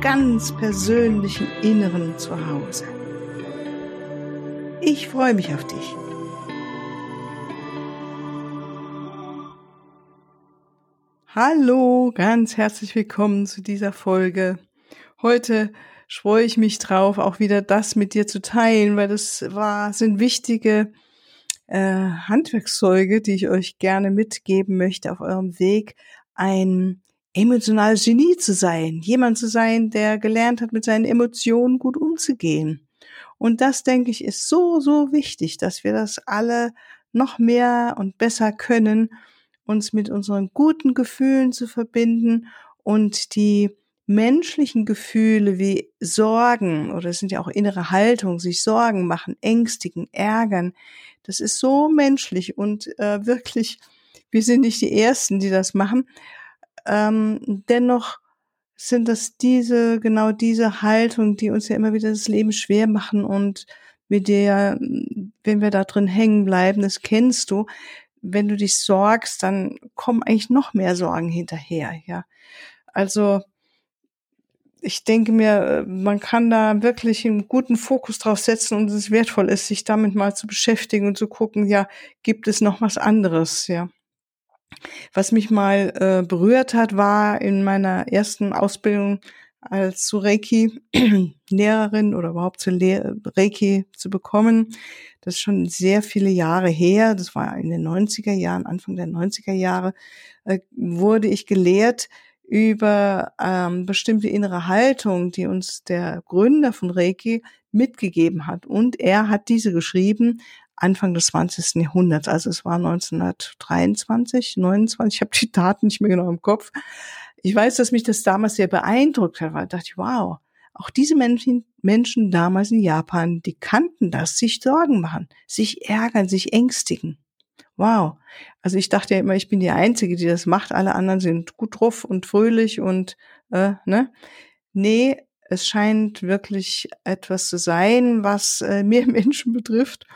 ganz persönlichen Inneren zu Hause. Ich freue mich auf dich. Hallo, ganz herzlich willkommen zu dieser Folge. Heute freue ich mich drauf, auch wieder das mit dir zu teilen, weil das war, sind wichtige äh, Handwerkszeuge, die ich euch gerne mitgeben möchte auf eurem Weg, ein emotionales Genie zu sein, jemand zu sein, der gelernt hat, mit seinen Emotionen gut umzugehen. Und das, denke ich, ist so, so wichtig, dass wir das alle noch mehr und besser können, uns mit unseren guten Gefühlen zu verbinden und die menschlichen Gefühle wie Sorgen oder es sind ja auch innere Haltung, sich Sorgen machen, ängstigen, ärgern, das ist so menschlich und äh, wirklich, wir sind nicht die Ersten, die das machen. Ähm, dennoch sind das diese, genau diese Haltung, die uns ja immer wieder das Leben schwer machen und mit der, wenn wir da drin hängen bleiben, das kennst du, wenn du dich sorgst, dann kommen eigentlich noch mehr Sorgen hinterher, ja. Also, ich denke mir, man kann da wirklich einen guten Fokus drauf setzen und es wertvoll ist, sich damit mal zu beschäftigen und zu gucken, ja, gibt es noch was anderes, ja. Was mich mal äh, berührt hat, war in meiner ersten Ausbildung als zu Reiki Lehrerin oder überhaupt zu Le Reiki zu bekommen. Das ist schon sehr viele Jahre her. Das war in den 90er Jahren, Anfang der 90er Jahre, äh, wurde ich gelehrt, über ähm, bestimmte innere Haltung, die uns der Gründer von Reiki mitgegeben hat. Und er hat diese geschrieben Anfang des 20. Jahrhunderts, also es war 1923, 29, ich habe die Daten nicht mehr genau im Kopf. Ich weiß, dass mich das damals sehr beeindruckt hat, weil ich dachte, wow, auch diese Menschen, Menschen damals in Japan, die kannten das, sich Sorgen machen, sich ärgern, sich ängstigen. Wow. Also ich dachte ja immer, ich bin die Einzige, die das macht. Alle anderen sind gut drauf und fröhlich und äh, ne. Nee, es scheint wirklich etwas zu sein, was äh, mehr Menschen betrifft,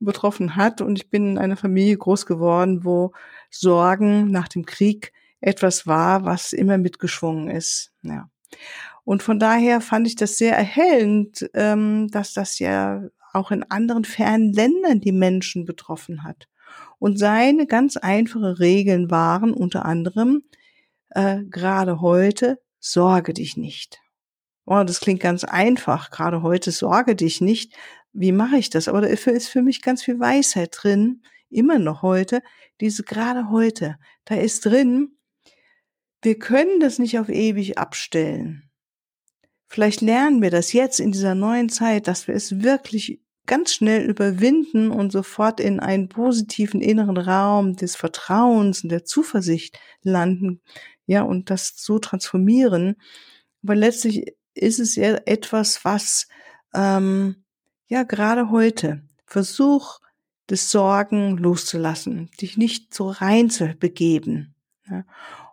betroffen hat. Und ich bin in einer Familie groß geworden, wo Sorgen nach dem Krieg etwas war, was immer mitgeschwungen ist. Ja. Und von daher fand ich das sehr erhellend, ähm, dass das ja auch in anderen fernen Ländern die Menschen betroffen hat. Und seine ganz einfache Regeln waren unter anderem, äh, gerade heute, sorge dich nicht. Oh, das klingt ganz einfach. Gerade heute sorge dich nicht. Wie mache ich das? Aber da ist für mich ganz viel Weisheit drin. Immer noch heute. Diese gerade heute. Da ist drin, wir können das nicht auf ewig abstellen. Vielleicht lernen wir das jetzt in dieser neuen Zeit, dass wir es wirklich ganz schnell überwinden und sofort in einen positiven inneren Raum des Vertrauens und der Zuversicht landen, ja, und das so transformieren. Aber letztlich ist es ja etwas, was, ähm, ja, gerade heute, versuch, des Sorgen loszulassen, dich nicht so rein zu begeben. Ja.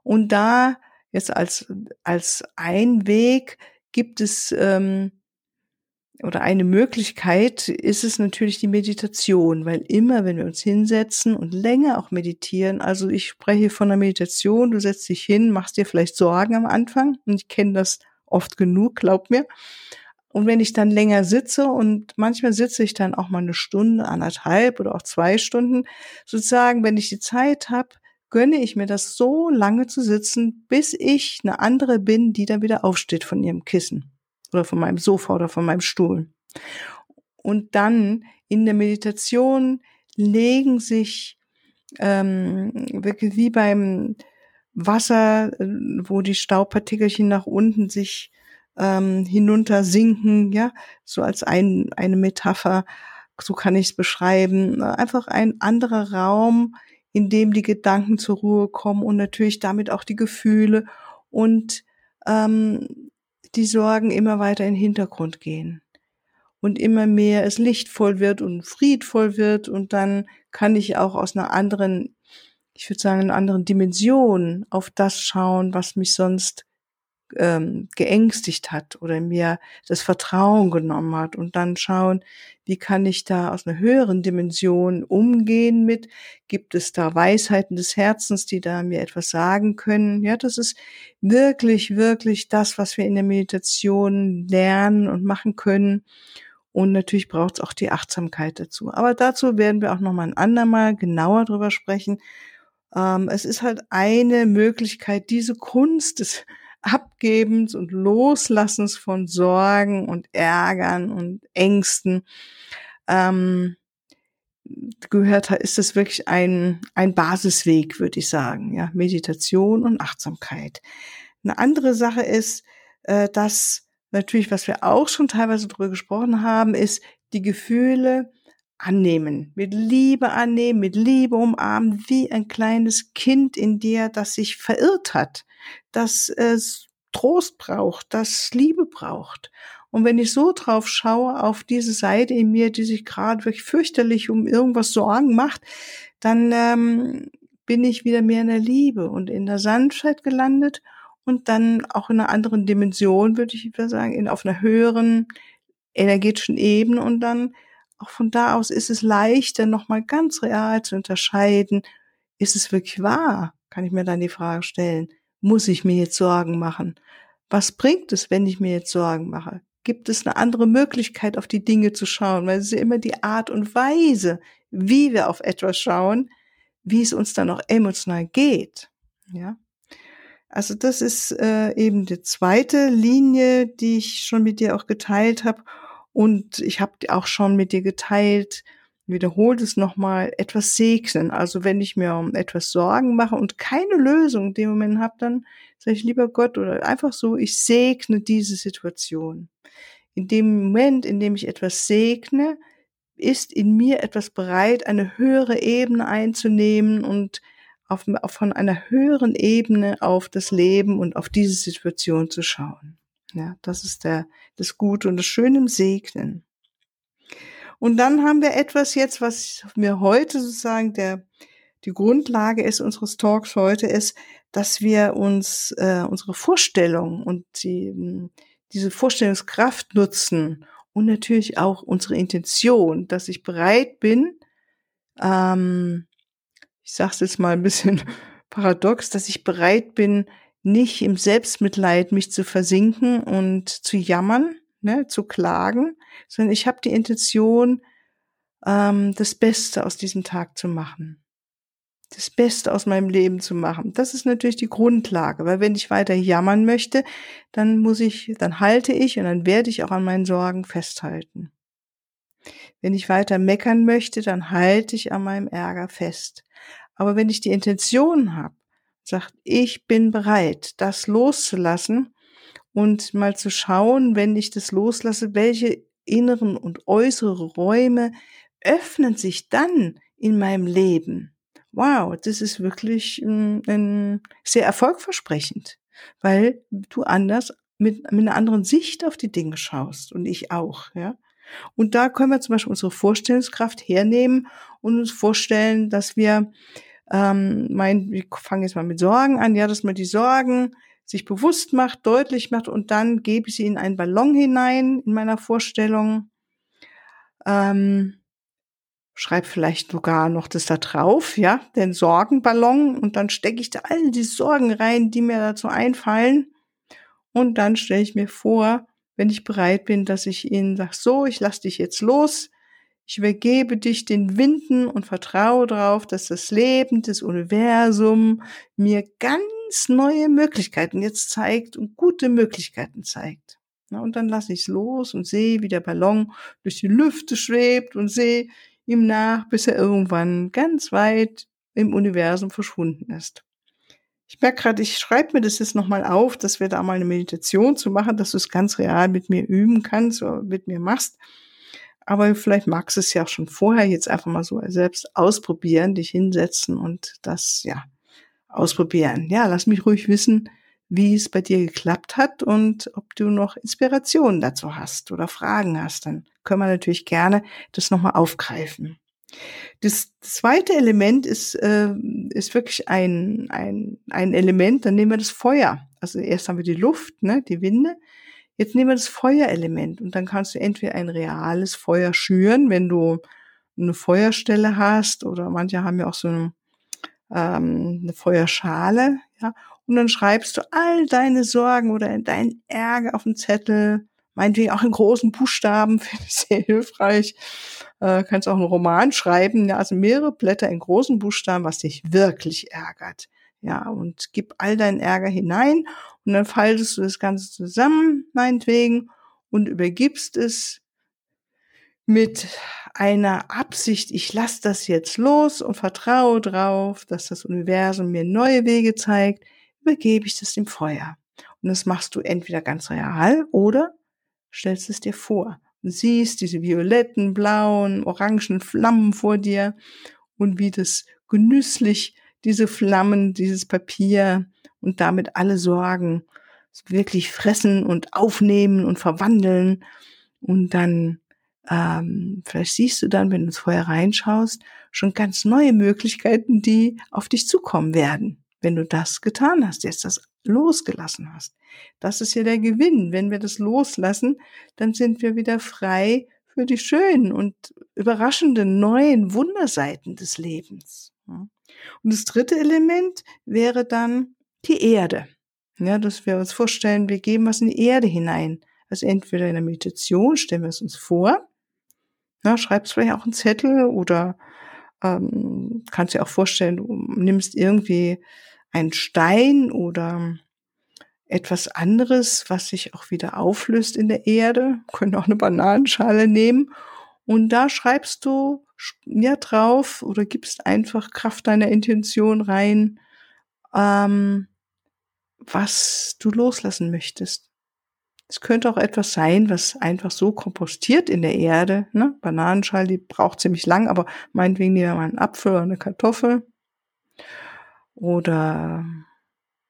Und da jetzt als, als ein Weg gibt es, ähm, oder eine Möglichkeit ist es natürlich die Meditation, weil immer, wenn wir uns hinsetzen und länger auch meditieren, also ich spreche von der Meditation, du setzt dich hin, machst dir vielleicht Sorgen am Anfang und ich kenne das oft genug, glaub mir. Und wenn ich dann länger sitze und manchmal sitze ich dann auch mal eine Stunde, anderthalb oder auch zwei Stunden, sozusagen, wenn ich die Zeit habe, gönne ich mir das so lange zu sitzen, bis ich eine andere bin, die dann wieder aufsteht von ihrem Kissen oder von meinem Sofa oder von meinem Stuhl. Und dann in der Meditation legen sich ähm, wirklich wie beim Wasser, äh, wo die Staubpartikelchen nach unten sich ähm, hinunter sinken, ja, so als ein, eine Metapher, so kann ich es beschreiben. Einfach ein anderer Raum, in dem die Gedanken zur Ruhe kommen und natürlich damit auch die Gefühle und ähm, die Sorgen immer weiter in den Hintergrund gehen und immer mehr es lichtvoll wird und friedvoll wird und dann kann ich auch aus einer anderen, ich würde sagen, einer anderen Dimension auf das schauen, was mich sonst ähm, geängstigt hat oder mir das Vertrauen genommen hat und dann schauen, wie kann ich da aus einer höheren Dimension umgehen mit, gibt es da Weisheiten des Herzens, die da mir etwas sagen können. Ja, das ist wirklich, wirklich das, was wir in der Meditation lernen und machen können. Und natürlich braucht es auch die Achtsamkeit dazu. Aber dazu werden wir auch noch mal ein andermal genauer drüber sprechen. Ähm, es ist halt eine Möglichkeit, diese Kunst des Abgebens und Loslassens von Sorgen und Ärgern und Ängsten ähm, gehört ist es wirklich ein, ein Basisweg, würde ich sagen. Ja, Meditation und Achtsamkeit. Eine andere Sache ist, äh, dass natürlich, was wir auch schon teilweise darüber gesprochen haben, ist die Gefühle annehmen, mit Liebe annehmen, mit Liebe umarmen, wie ein kleines Kind in dir, das sich verirrt hat, das es Trost braucht, das Liebe braucht. Und wenn ich so drauf schaue, auf diese Seite in mir, die sich gerade wirklich fürchterlich um irgendwas Sorgen macht, dann ähm, bin ich wieder mehr in der Liebe und in der Sanftheit gelandet und dann auch in einer anderen Dimension, würde ich wieder sagen, in, auf einer höheren energetischen Ebene und dann auch von da aus ist es leichter, nochmal ganz real zu unterscheiden, ist es wirklich wahr? Kann ich mir dann die Frage stellen, muss ich mir jetzt Sorgen machen? Was bringt es, wenn ich mir jetzt Sorgen mache? Gibt es eine andere Möglichkeit, auf die Dinge zu schauen? Weil es ist ja immer die Art und Weise, wie wir auf etwas schauen, wie es uns dann auch emotional geht. Ja. Also das ist äh, eben die zweite Linie, die ich schon mit dir auch geteilt habe. Und ich habe auch schon mit dir geteilt, wiederholt es nochmal, etwas segnen. Also wenn ich mir um etwas Sorgen mache und keine Lösung in dem Moment habe, dann sage ich lieber Gott oder einfach so, ich segne diese Situation. In dem Moment, in dem ich etwas segne, ist in mir etwas bereit, eine höhere Ebene einzunehmen und auf, von einer höheren Ebene auf das Leben und auf diese Situation zu schauen. Ja, das ist der, das Gute und das Schöne im Segnen. Und dann haben wir etwas jetzt, was mir heute sozusagen der, die Grundlage ist unseres Talks heute ist, dass wir uns äh, unsere Vorstellung und die, diese Vorstellungskraft nutzen und natürlich auch unsere Intention, dass ich bereit bin, ähm, ich sage es jetzt mal ein bisschen paradox, dass ich bereit bin, nicht im Selbstmitleid mich zu versinken und zu jammern, ne, zu klagen, sondern ich habe die Intention, ähm, das Beste aus diesem Tag zu machen. Das Beste aus meinem Leben zu machen. Das ist natürlich die Grundlage, weil wenn ich weiter jammern möchte, dann muss ich, dann halte ich und dann werde ich auch an meinen Sorgen festhalten. Wenn ich weiter meckern möchte, dann halte ich an meinem Ärger fest. Aber wenn ich die Intention habe, sagt, ich bin bereit, das loszulassen und mal zu schauen, wenn ich das loslasse, welche inneren und äußere Räume öffnen sich dann in meinem Leben. Wow, das ist wirklich ein, ein sehr erfolgversprechend, weil du anders mit, mit einer anderen Sicht auf die Dinge schaust und ich auch, ja. Und da können wir zum Beispiel unsere Vorstellungskraft hernehmen und uns vorstellen, dass wir ähm, mein, wir fangen jetzt mal mit Sorgen an, ja, dass man die Sorgen sich bewusst macht, deutlich macht und dann gebe ich sie in einen Ballon hinein in meiner Vorstellung. Ähm, schreib vielleicht sogar noch das da drauf, ja, den Sorgenballon und dann stecke ich da all die Sorgen rein, die mir dazu einfallen. Und dann stelle ich mir vor, wenn ich bereit bin, dass ich ihnen sage, so, ich lass dich jetzt los, ich übergebe dich den Winden und vertraue darauf, dass das Leben, das Universum mir ganz neue Möglichkeiten jetzt zeigt und gute Möglichkeiten zeigt. und dann lasse ich es los und sehe, wie der Ballon durch die Lüfte schwebt und sehe ihm nach, bis er irgendwann ganz weit im Universum verschwunden ist. Ich merke gerade, ich schreibe mir das jetzt nochmal auf, dass wir da mal eine Meditation zu machen, dass du es ganz real mit mir üben kannst oder mit mir machst. Aber vielleicht magst du es ja auch schon vorher jetzt einfach mal so selbst ausprobieren, dich hinsetzen und das, ja, ausprobieren. Ja, lass mich ruhig wissen, wie es bei dir geklappt hat und ob du noch Inspirationen dazu hast oder Fragen hast, dann können wir natürlich gerne das nochmal aufgreifen. Das zweite Element ist, äh, ist wirklich ein, ein, ein Element, dann nehmen wir das Feuer. Also erst haben wir die Luft, ne, die Winde. Jetzt nehmen wir das Feuerelement und dann kannst du entweder ein reales Feuer schüren, wenn du eine Feuerstelle hast oder manche haben ja auch so eine, ähm, eine Feuerschale, ja, und dann schreibst du all deine Sorgen oder deinen Ärger auf den Zettel, meinetwegen auch in großen Buchstaben, finde ich sehr hilfreich. Äh, kannst auch einen Roman schreiben, ja, also mehrere Blätter in großen Buchstaben, was dich wirklich ärgert. Ja, und gib all deinen Ärger hinein und dann faltest du das Ganze zusammen, meinetwegen, und übergibst es mit einer Absicht, ich lasse das jetzt los und vertraue drauf, dass das Universum mir neue Wege zeigt, übergebe ich das dem Feuer. Und das machst du entweder ganz real oder stellst es dir vor und siehst diese violetten, blauen, orangen Flammen vor dir und wie das genüsslich diese Flammen, dieses Papier und damit alle Sorgen wirklich fressen und aufnehmen und verwandeln und dann ähm, vielleicht siehst du dann, wenn du ins Feuer reinschaust, schon ganz neue Möglichkeiten, die auf dich zukommen werden, wenn du das getan hast, jetzt das losgelassen hast. Das ist ja der Gewinn. Wenn wir das loslassen, dann sind wir wieder frei für die schönen und überraschenden neuen Wunderseiten des Lebens. Und das dritte Element wäre dann die Erde. Ja, dass wir uns vorstellen, wir geben was in die Erde hinein. Also entweder in der Meditation stellen wir es uns vor, ja, schreibst vielleicht auch einen Zettel oder ähm, kannst dir auch vorstellen, du nimmst irgendwie einen Stein oder etwas anderes, was sich auch wieder auflöst in der Erde. Können auch eine Bananenschale nehmen. Und da schreibst du ja drauf oder gibst einfach Kraft deiner Intention rein, ähm, was du loslassen möchtest. Es könnte auch etwas sein, was einfach so kompostiert in der Erde. Ne? Bananenschale, die braucht ziemlich lang, aber meinetwegen nehmen wir mal einen Apfel oder eine Kartoffel. Oder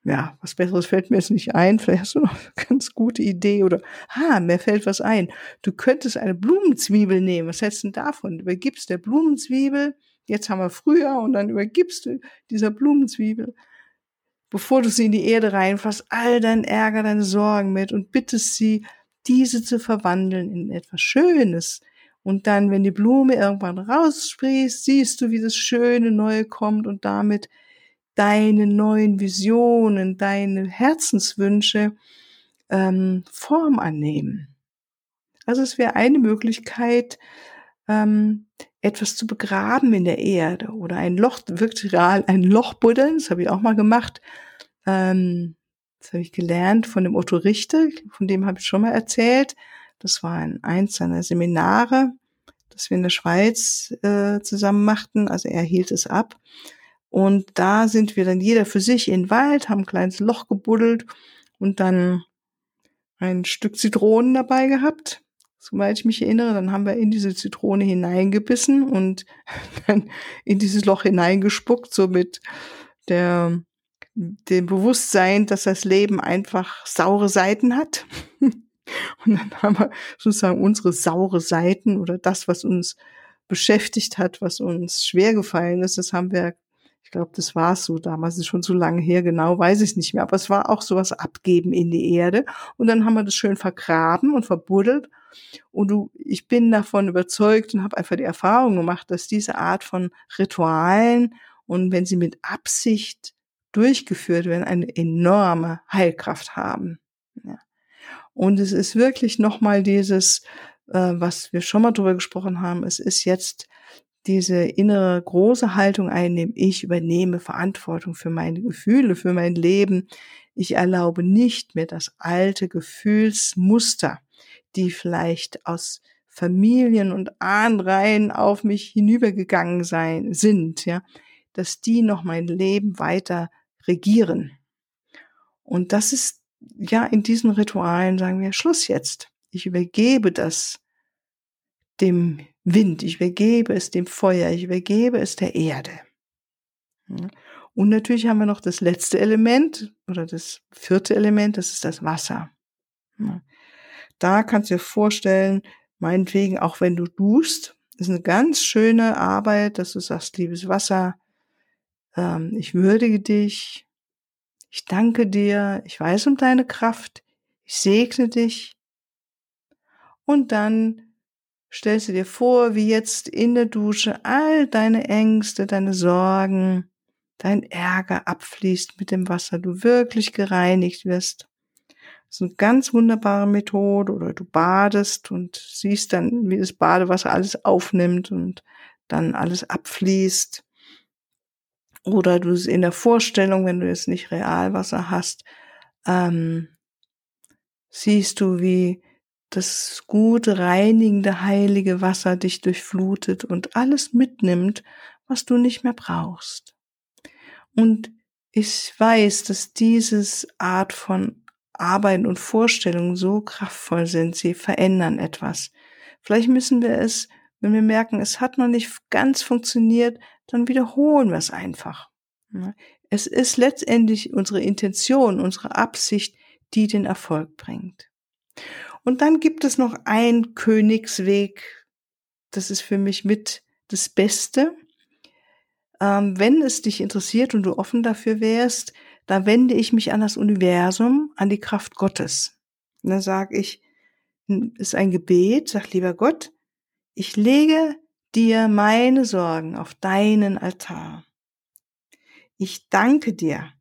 ja, was Besseres fällt mir jetzt nicht ein. Vielleicht hast du noch eine ganz gute Idee oder, ah, mir fällt was ein. Du könntest eine Blumenzwiebel nehmen. Was hältst du denn davon? Du übergibst der Blumenzwiebel. Jetzt haben wir Frühjahr und dann übergibst du dieser Blumenzwiebel, bevor du sie in die Erde reinfasst, all dein Ärger, deine Sorgen mit und bittest sie, diese zu verwandeln in etwas Schönes. Und dann, wenn die Blume irgendwann raussprießt, siehst du, wie das schöne Neue kommt und damit deine neuen Visionen, deine Herzenswünsche ähm, Form annehmen. Also es wäre eine Möglichkeit, ähm, etwas zu begraben in der Erde oder ein Loch, wirklich real ein Loch buddeln, das habe ich auch mal gemacht. Ähm, das habe ich gelernt von dem Otto Richter, von dem habe ich schon mal erzählt. Das war ein, eins seiner Seminare, das wir in der Schweiz äh, zusammen machten. Also er hielt es ab. Und da sind wir dann jeder für sich in den Wald, haben ein kleines Loch gebuddelt und dann ein Stück Zitronen dabei gehabt, soweit ich mich erinnere. Dann haben wir in diese Zitrone hineingebissen und dann in dieses Loch hineingespuckt, so mit der, dem Bewusstsein, dass das Leben einfach saure Seiten hat. Und dann haben wir sozusagen unsere saure Seiten oder das, was uns beschäftigt hat, was uns schwer gefallen ist, das haben wir ich glaube, das war es so damals, ist schon so lange her, genau weiß ich nicht mehr. Aber es war auch sowas abgeben in die Erde. Und dann haben wir das schön vergraben und verbuddelt. Und du, ich bin davon überzeugt und habe einfach die Erfahrung gemacht, dass diese Art von Ritualen und wenn sie mit Absicht durchgeführt werden, eine enorme Heilkraft haben. Ja. Und es ist wirklich nochmal dieses, äh, was wir schon mal drüber gesprochen haben, es ist jetzt diese innere große Haltung einnehmen, ich übernehme Verantwortung für meine Gefühle, für mein Leben. Ich erlaube nicht mehr das alte Gefühlsmuster, die vielleicht aus Familien und Ahnreihen auf mich hinübergegangen sein, sind, ja, dass die noch mein Leben weiter regieren. Und das ist, ja, in diesen Ritualen sagen wir Schluss jetzt. Ich übergebe das dem Wind, ich übergebe es dem Feuer, ich übergebe es der Erde. Und natürlich haben wir noch das letzte Element oder das vierte Element, das ist das Wasser. Da kannst du dir vorstellen, meinetwegen, auch wenn du duschst, ist eine ganz schöne Arbeit, dass du sagst, liebes Wasser, ähm, ich würdige dich, ich danke dir, ich weiß um deine Kraft, ich segne dich. Und dann stellst du dir vor, wie jetzt in der Dusche all deine Ängste, deine Sorgen, dein Ärger abfließt mit dem Wasser, du wirklich gereinigt wirst. Das ist eine ganz wunderbare Methode oder du badest und siehst dann, wie das Badewasser alles aufnimmt und dann alles abfließt. Oder du in der Vorstellung, wenn du jetzt nicht Realwasser hast, ähm, siehst du, wie das gute, reinigende, heilige Wasser dich durchflutet und alles mitnimmt, was du nicht mehr brauchst. Und ich weiß, dass dieses Art von Arbeiten und Vorstellungen so kraftvoll sind, sie verändern etwas. Vielleicht müssen wir es, wenn wir merken, es hat noch nicht ganz funktioniert, dann wiederholen wir es einfach. Es ist letztendlich unsere Intention, unsere Absicht, die den Erfolg bringt. Und dann gibt es noch ein Königsweg, das ist für mich mit das Beste. Ähm, wenn es dich interessiert und du offen dafür wärst, da wende ich mich an das Universum, an die Kraft Gottes. Und dann sage ich, ist ein Gebet, sag lieber Gott, ich lege dir meine Sorgen auf deinen Altar. Ich danke dir.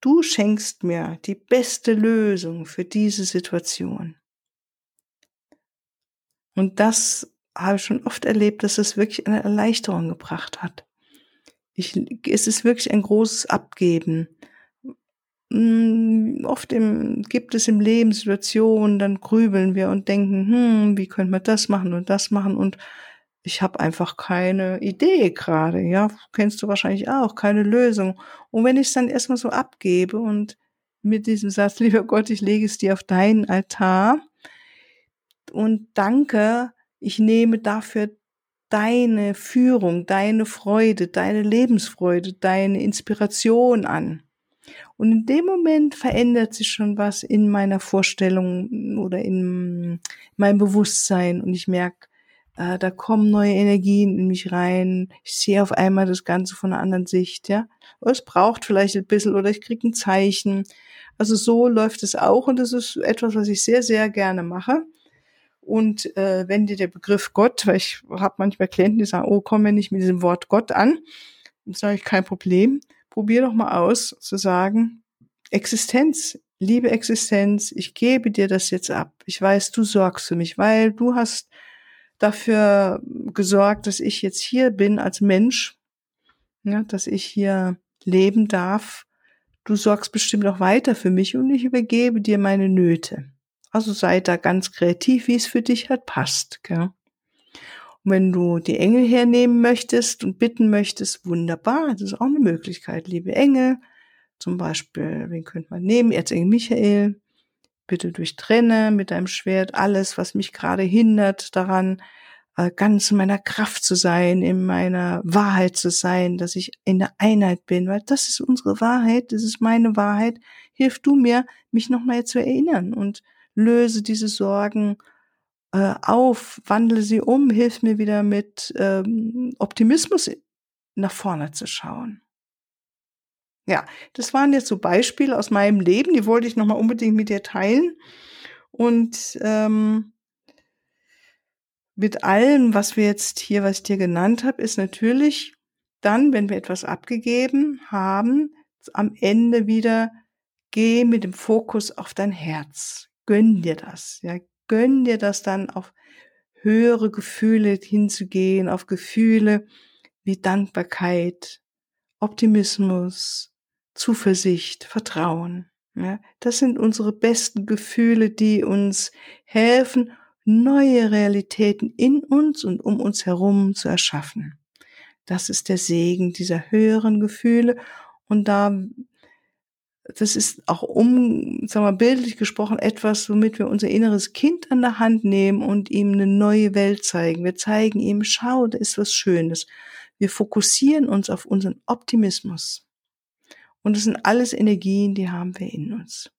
Du schenkst mir die beste Lösung für diese Situation. Und das habe ich schon oft erlebt, dass es wirklich eine Erleichterung gebracht hat. Ich, es ist wirklich ein großes Abgeben. Mm, oft im, gibt es im Leben Situationen, dann grübeln wir und denken, hm, wie könnte man das machen und das machen und ich habe einfach keine Idee gerade, ja, kennst du wahrscheinlich auch, keine Lösung. Und wenn ich es dann erstmal so abgebe und mit diesem Satz, lieber Gott, ich lege es dir auf deinen Altar und danke, ich nehme dafür deine Führung, deine Freude, deine Lebensfreude, deine Inspiration an. Und in dem Moment verändert sich schon was in meiner Vorstellung oder in meinem Bewusstsein und ich merke, äh, da kommen neue Energien in mich rein. Ich sehe auf einmal das Ganze von einer anderen Sicht, ja. es braucht vielleicht ein bisschen oder ich kriege ein Zeichen. Also so läuft es auch und das ist etwas, was ich sehr, sehr gerne mache. Und äh, wenn dir der Begriff Gott, weil ich habe manchmal Klienten, die sagen, oh, komm mir nicht mit diesem Wort Gott an, dann sage ich, kein Problem. Probier doch mal aus, zu sagen, Existenz, liebe Existenz, ich gebe dir das jetzt ab. Ich weiß, du sorgst für mich, weil du hast dafür gesorgt, dass ich jetzt hier bin als Mensch, ja, dass ich hier leben darf. Du sorgst bestimmt auch weiter für mich und ich übergebe dir meine Nöte. Also sei da ganz kreativ, wie es für dich halt passt. Gell? Und wenn du die Engel hernehmen möchtest und bitten möchtest, wunderbar, das ist auch eine Möglichkeit. Liebe Engel, zum Beispiel, wen könnte man nehmen? Erzengel Michael, bitte durchtrenne mit deinem Schwert alles, was mich gerade hindert daran, äh, ganz in meiner Kraft zu sein, in meiner Wahrheit zu sein, dass ich in der Einheit bin, weil das ist unsere Wahrheit, das ist meine Wahrheit. Hilf du mir, mich nochmal zu erinnern und löse diese Sorgen äh, auf, wandle sie um, hilf mir wieder mit ähm, Optimismus nach vorne zu schauen. Ja, das waren jetzt so Beispiele aus meinem Leben, die wollte ich nochmal unbedingt mit dir teilen. Und ähm, mit allem, was wir jetzt hier, was ich dir genannt habe, ist natürlich dann, wenn wir etwas abgegeben haben, am Ende wieder geh mit dem Fokus auf dein Herz gönn dir das, ja, gönn dir das dann auf höhere Gefühle hinzugehen, auf Gefühle wie Dankbarkeit, Optimismus, Zuversicht, Vertrauen. Ja, das sind unsere besten Gefühle, die uns helfen, neue Realitäten in uns und um uns herum zu erschaffen. Das ist der Segen dieser höheren Gefühle und da das ist auch um, sagen wir bildlich gesprochen, etwas, womit wir unser inneres Kind an der Hand nehmen und ihm eine neue Welt zeigen. Wir zeigen ihm, schau, da ist was Schönes. Wir fokussieren uns auf unseren Optimismus. Und das sind alles Energien, die haben wir in uns.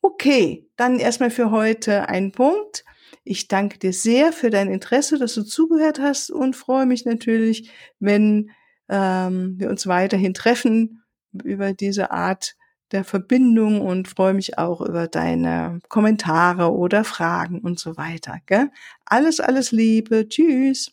Okay, dann erstmal für heute ein Punkt. Ich danke dir sehr für dein Interesse, dass du zugehört hast und freue mich natürlich, wenn ähm, wir uns weiterhin treffen über diese Art der Verbindung und freue mich auch über deine Kommentare oder Fragen und so weiter. Gell? Alles, alles Liebe. Tschüss.